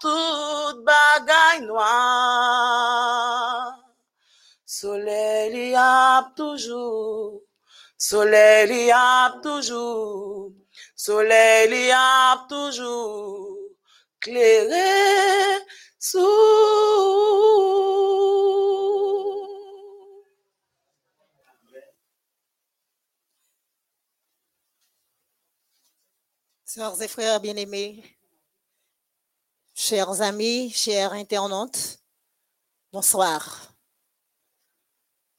tout bagay noir. Soleil y a toujours, soleil y a toujours, soleil y a toujours, clairé sous. Sœurs et frères bien-aimés, chers amis, chers internautes, bonsoir.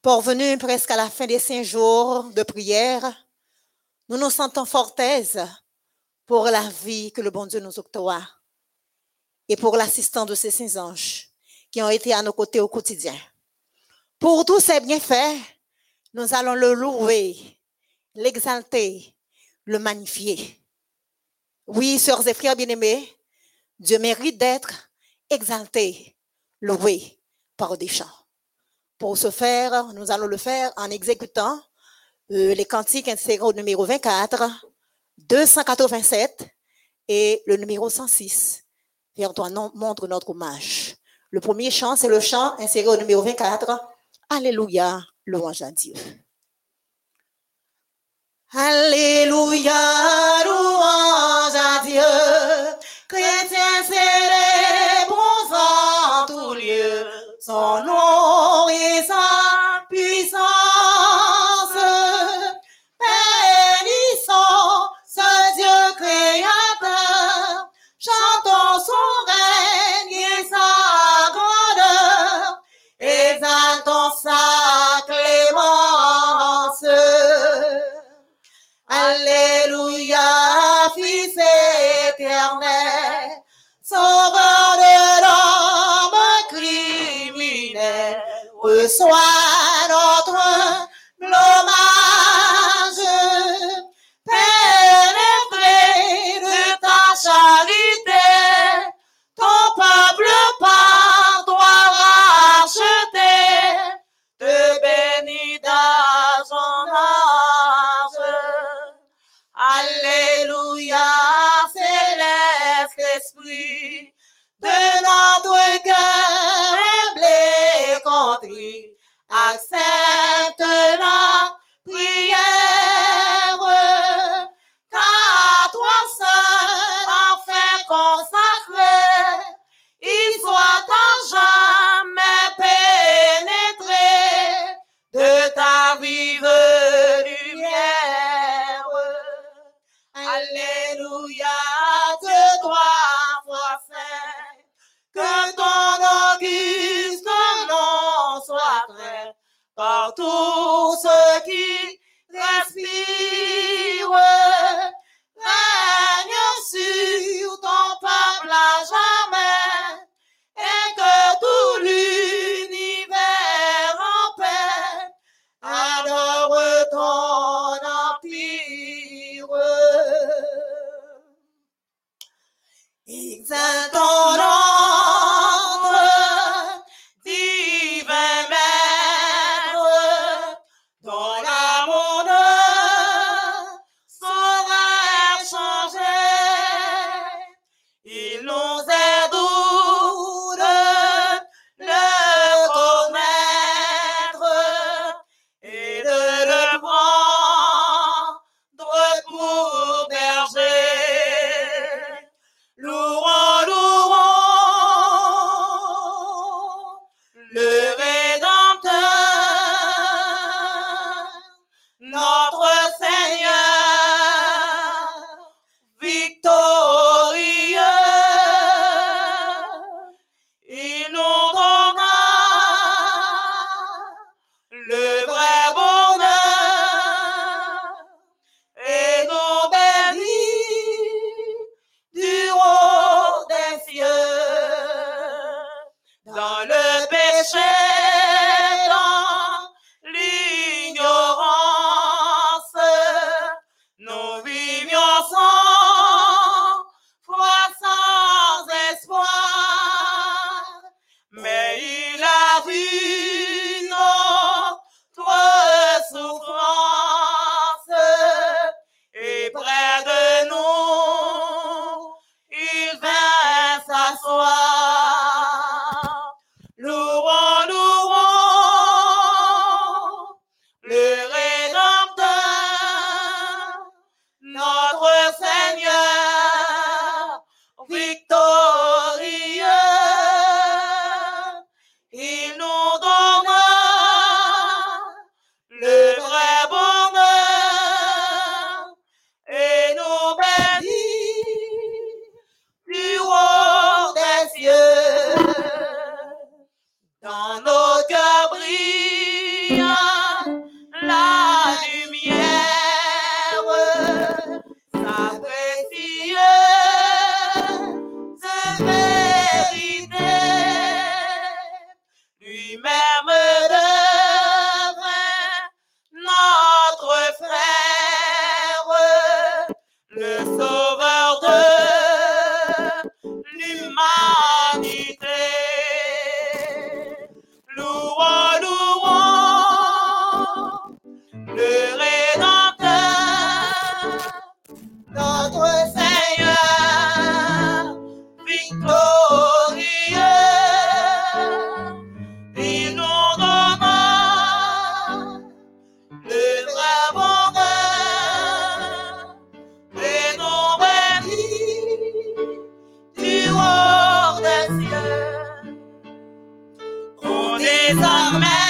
Parvenus presque à la fin des cinq jours de prière, nous nous sentons fort aises pour la vie que le bon Dieu nous octroie et pour l'assistance de ces saints anges qui ont été à nos côtés au quotidien. Pour tous ces bienfaits, nous allons le louer, l'exalter, le magnifier. Oui, sœurs et frères bien-aimés, Dieu mérite d'être exalté, loué par des chants. Pour ce faire, nous allons le faire en exécutant euh, les cantiques insérés au numéro 24, 287 et le numéro 106. Vers toi, non- montre notre hommage. Le premier chant, c'est le chant inséré au numéro 24. Alléluia, louange à Dieu. Alléluia, louange à Dieu. Chrétiens célébrons en tout lieu son nom de notre cœur humble contrit, accepte la prière, car toi seul, enfin consacré, tous ceux qui believe. is a man.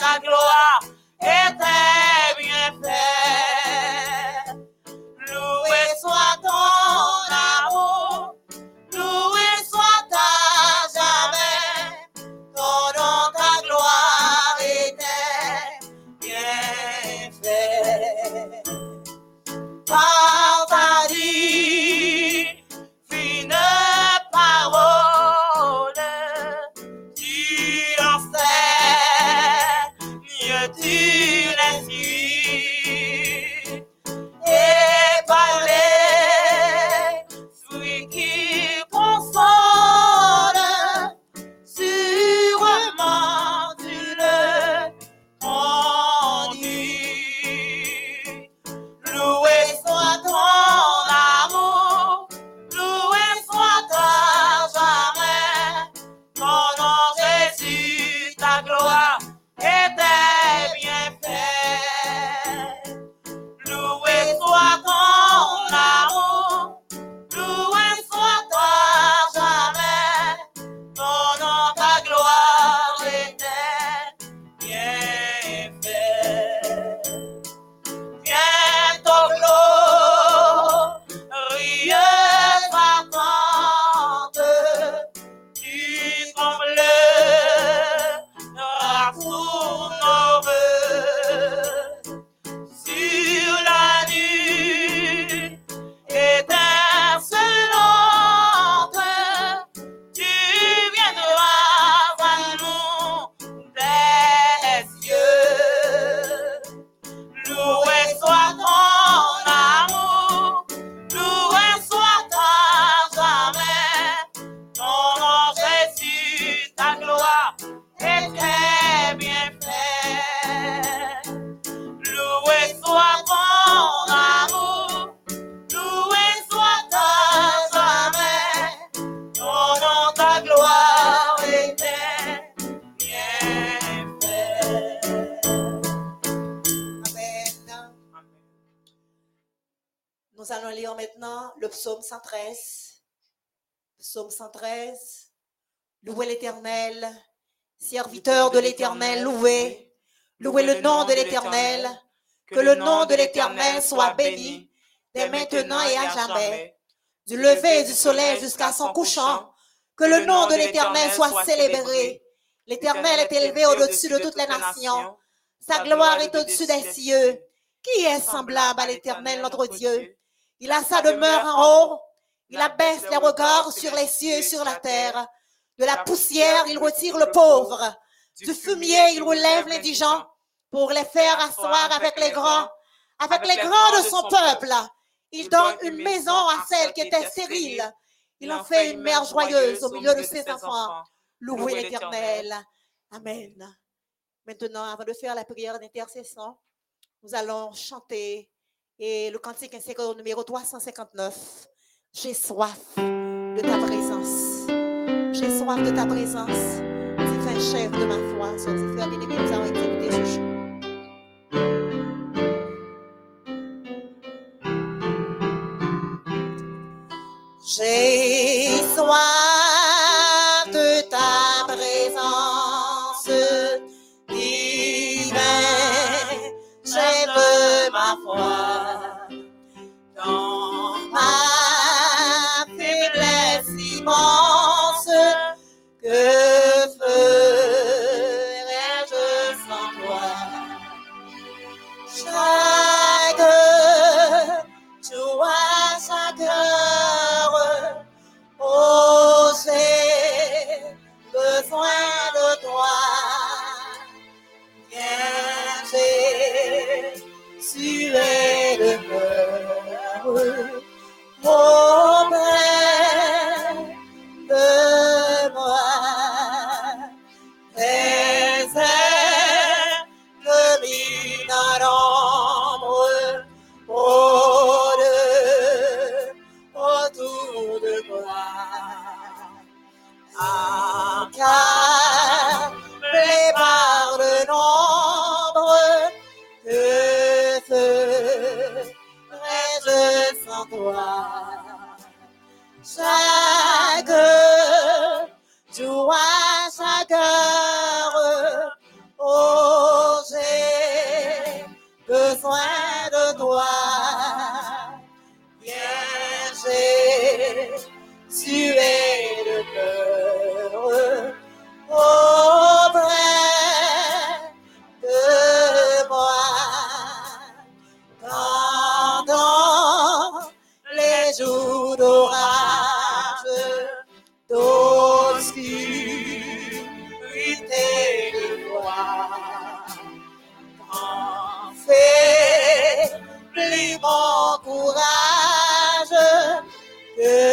Jésus, ta psaume 113. Psaume 113. Louez l'Éternel, serviteur de l'Éternel, louez. Louez le nom de l'Éternel. Que le nom de l'Éternel soit béni dès maintenant et à jamais. Du lever du soleil jusqu'à son couchant. Que le nom de l'Éternel soit célébré. L'Éternel est élevé au-dessus de toutes les nations. Sa gloire est au-dessus des cieux. Qui est semblable à l'Éternel, notre Dieu? Il a sa demeure en haut. Il abaisse les regards sur les cieux et sur la terre. De la poussière, il retire le pauvre. Du fumier, il relève l'indigent pour les faire asseoir avec les grands, avec les grands de son peuple. Il donne une maison à celle qui était stérile. Il en fait une mère joyeuse au milieu de ses enfants. Louez l'Éternel. Amen. Maintenant, avant de faire la prière d'intercession, nous allons chanter et le cantique ainsi que le numéro 359. J'ai soif de ta présence. J'ai soif de ta présence. C'est un chef de ma foi. Ces frères bien-aimés, nous ce. J'ai for. Ah. Que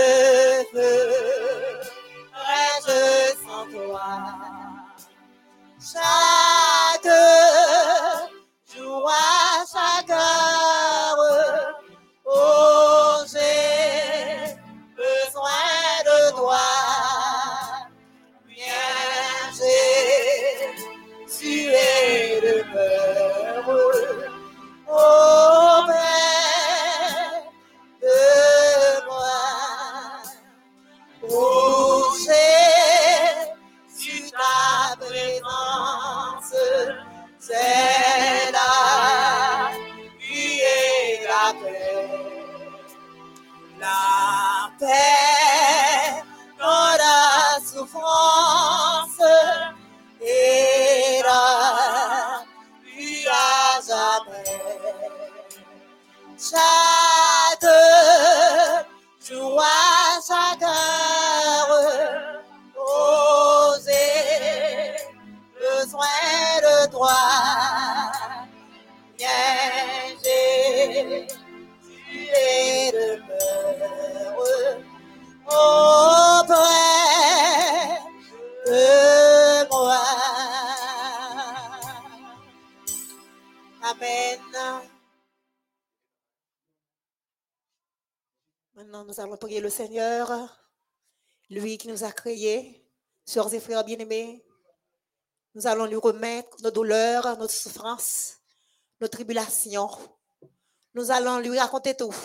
à jamais chaque Nous allons prier le Seigneur, lui qui nous a créés, sœurs et frères bien-aimés. Nous allons lui remettre nos douleurs, nos souffrances, nos tribulations. Nous allons lui raconter tout.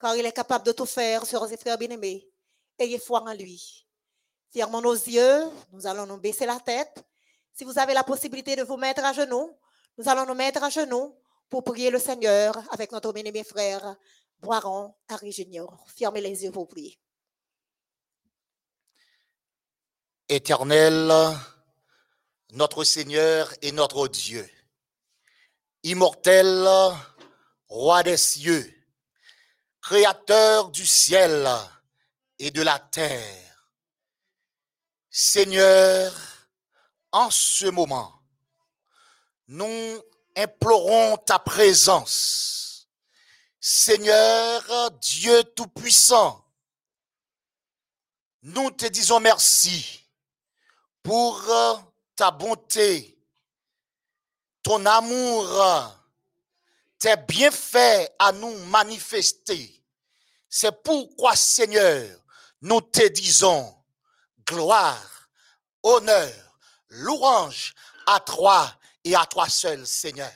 car il est capable de tout faire, sœurs et frères bien-aimés. Ayez foi en lui. Fermons nos yeux, nous allons nous baisser la tête. Si vous avez la possibilité de vous mettre à genoux, nous allons nous mettre à genoux pour prier le Seigneur avec notre bien-aimé frère Boiron Harry Junior. Fermez les yeux pour prier. Éternel, notre Seigneur et notre Dieu, immortel, roi des cieux, créateur du ciel et de la terre. Seigneur, en ce moment, nous implorons ta présence. Seigneur Dieu Tout-Puissant, nous te disons merci pour ta bonté, ton amour, tes bienfaits à nous manifester. C'est pourquoi, Seigneur, nous te disons gloire, honneur, louange à toi et à toi seul, Seigneur.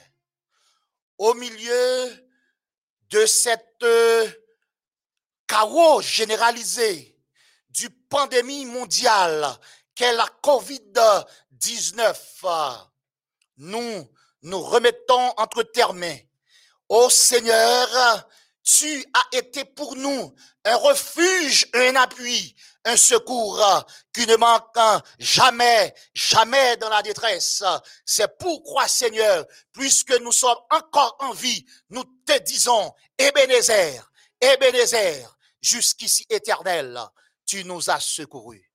Au milieu de cette euh, chaos généralisé du pandémie mondiale qu'est la COVID-19, nous nous remettons entre tes mains. Ô Seigneur, tu as été pour nous un refuge, un appui, un secours qui ne manque jamais, jamais dans la détresse. C'est pourquoi, Seigneur, puisque nous sommes encore en vie, nous te disons, Ebenezer, Ebenezer, jusqu'ici éternel, tu nous as secourus.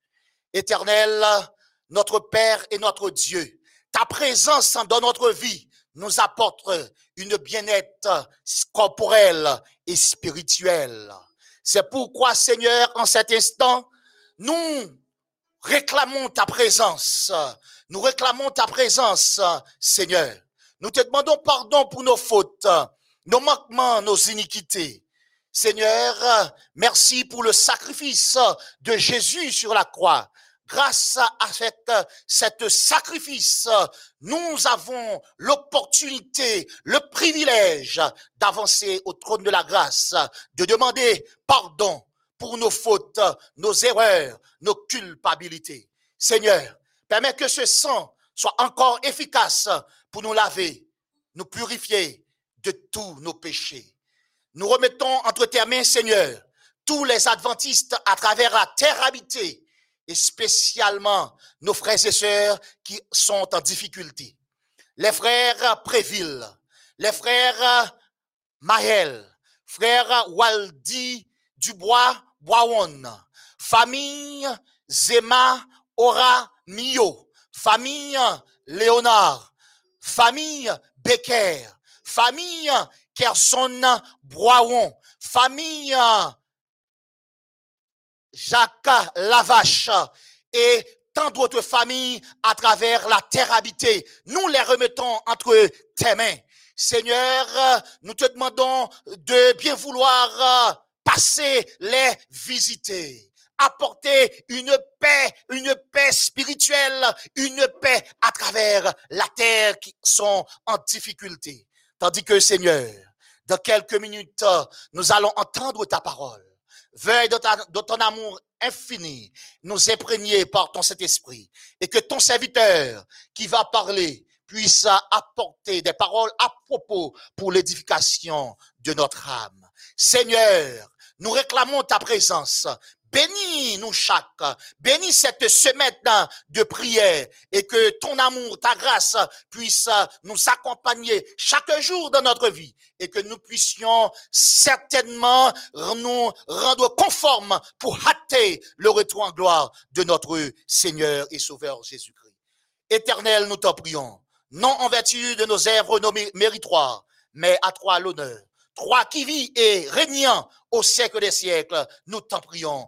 Éternel, notre Père et notre Dieu, ta présence dans notre vie nous apporte une bien-être corporelle et spirituelle. C'est pourquoi, Seigneur, en cet instant, nous réclamons ta présence. Nous réclamons ta présence, Seigneur. Nous te demandons pardon pour nos fautes, nos manquements, nos iniquités. Seigneur, merci pour le sacrifice de Jésus sur la croix. Grâce à cette, sacrifice, nous avons l'opportunité, le privilège d'avancer au trône de la grâce, de demander pardon pour nos fautes, nos erreurs, nos culpabilités. Seigneur, permets que ce sang soit encore efficace pour nous laver, nous purifier de tous nos péchés. Nous remettons entre tes mains, Seigneur, tous les adventistes à travers la terre habitée spécialement nos frères et sœurs qui sont en difficulté. Les frères Préville, les frères Maël, frère Waldi Dubois Boawon, famille Zema Ora Mio, famille Léonard, famille Becker, famille Kerson Boawon, famille Jacques Lavache et tant d'autres familles à travers la terre habitée. Nous les remettons entre tes mains. Seigneur, nous te demandons de bien vouloir passer les visiter apporter une paix, une paix spirituelle, une paix à travers la terre qui sont en difficulté. Tandis que Seigneur, dans quelques minutes, nous allons entendre ta parole. Veuille de, ton amour infini nous imprégner par ton Saint-Esprit et que ton serviteur qui va parler puisse apporter des paroles à propos pour l'édification de notre âme. Seigneur, nous réclamons ta présence. Bénis nous chaque, bénis cette semaine de prière et que ton amour, ta grâce puisse nous accompagner chaque jour de notre vie et que nous puissions certainement nous rendre conformes pour hâter le retour en gloire de notre Seigneur et Sauveur Jésus-Christ. Éternel, nous t'en prions, non en vertu de nos œuvres méritoires, mais à toi l'honneur. Toi qui vis et régnant au siècle des siècles, nous t'en prions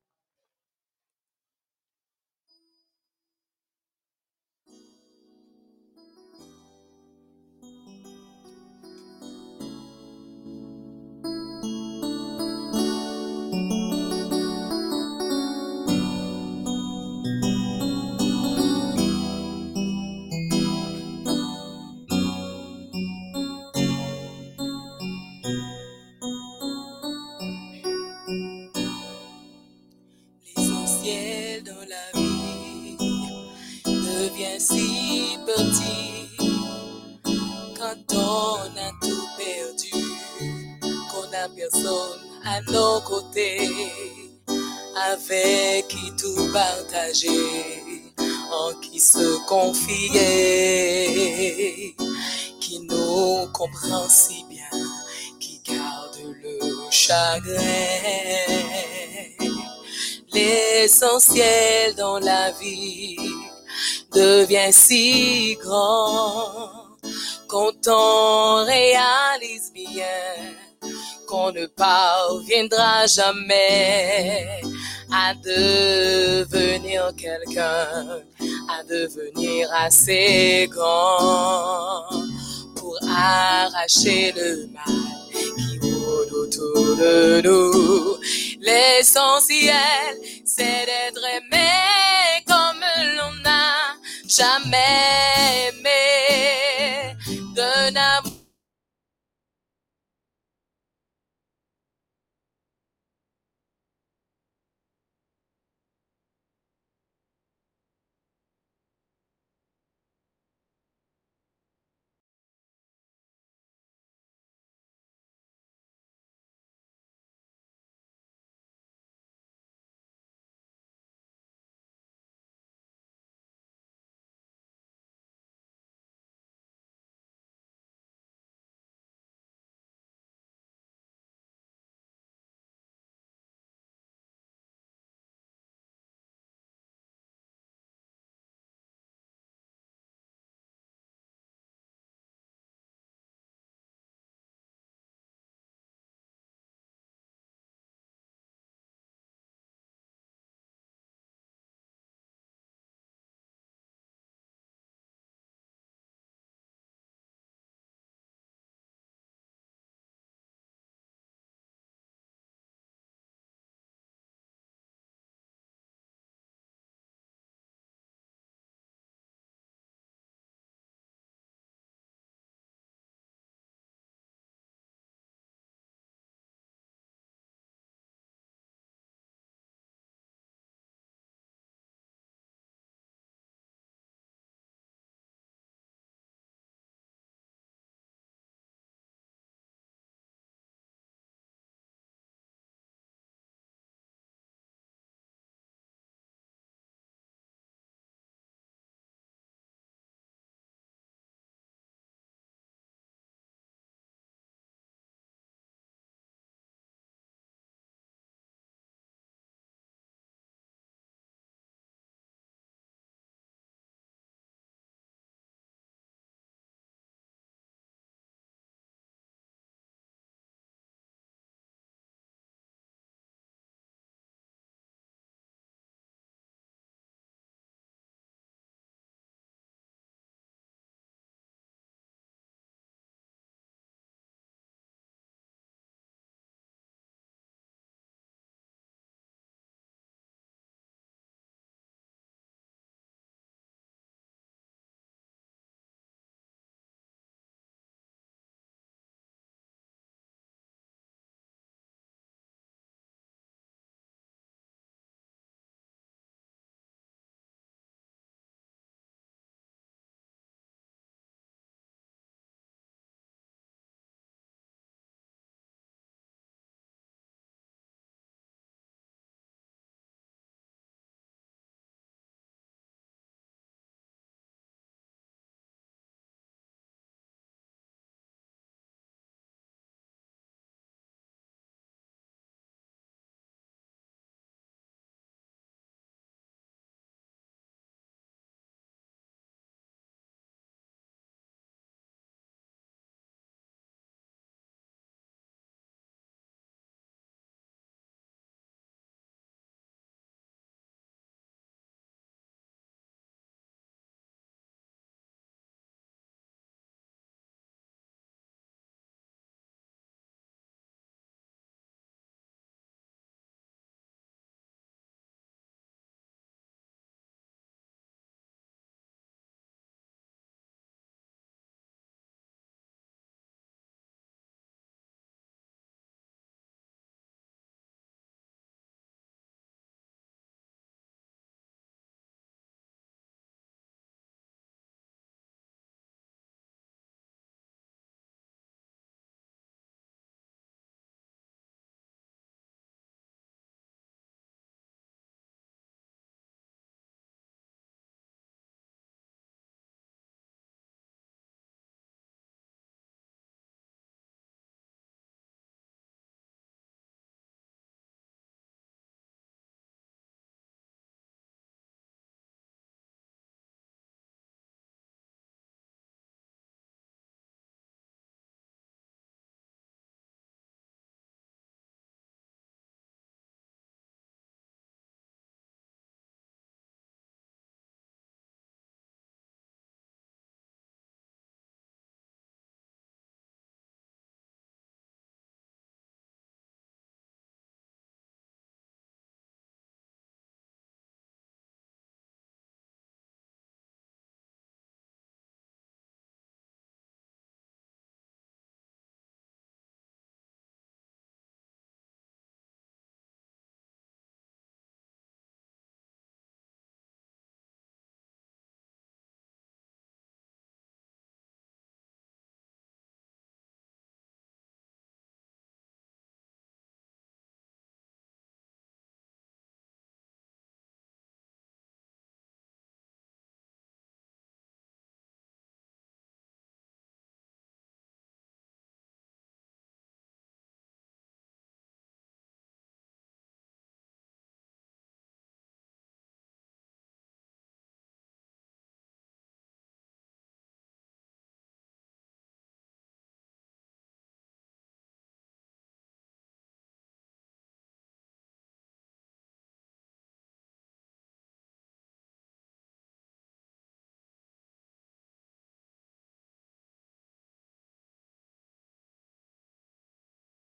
En qui se confier, qui nous comprend si bien, qui garde le chagrin. L'essentiel dans la vie devient si grand quand on réalise bien qu'on ne parviendra jamais à devenir quelqu'un, à devenir assez grand pour arracher le mal qui rôde autour de nous. L'essentiel, c'est d'être aimé comme l'on n'a jamais aimé, de n'avoir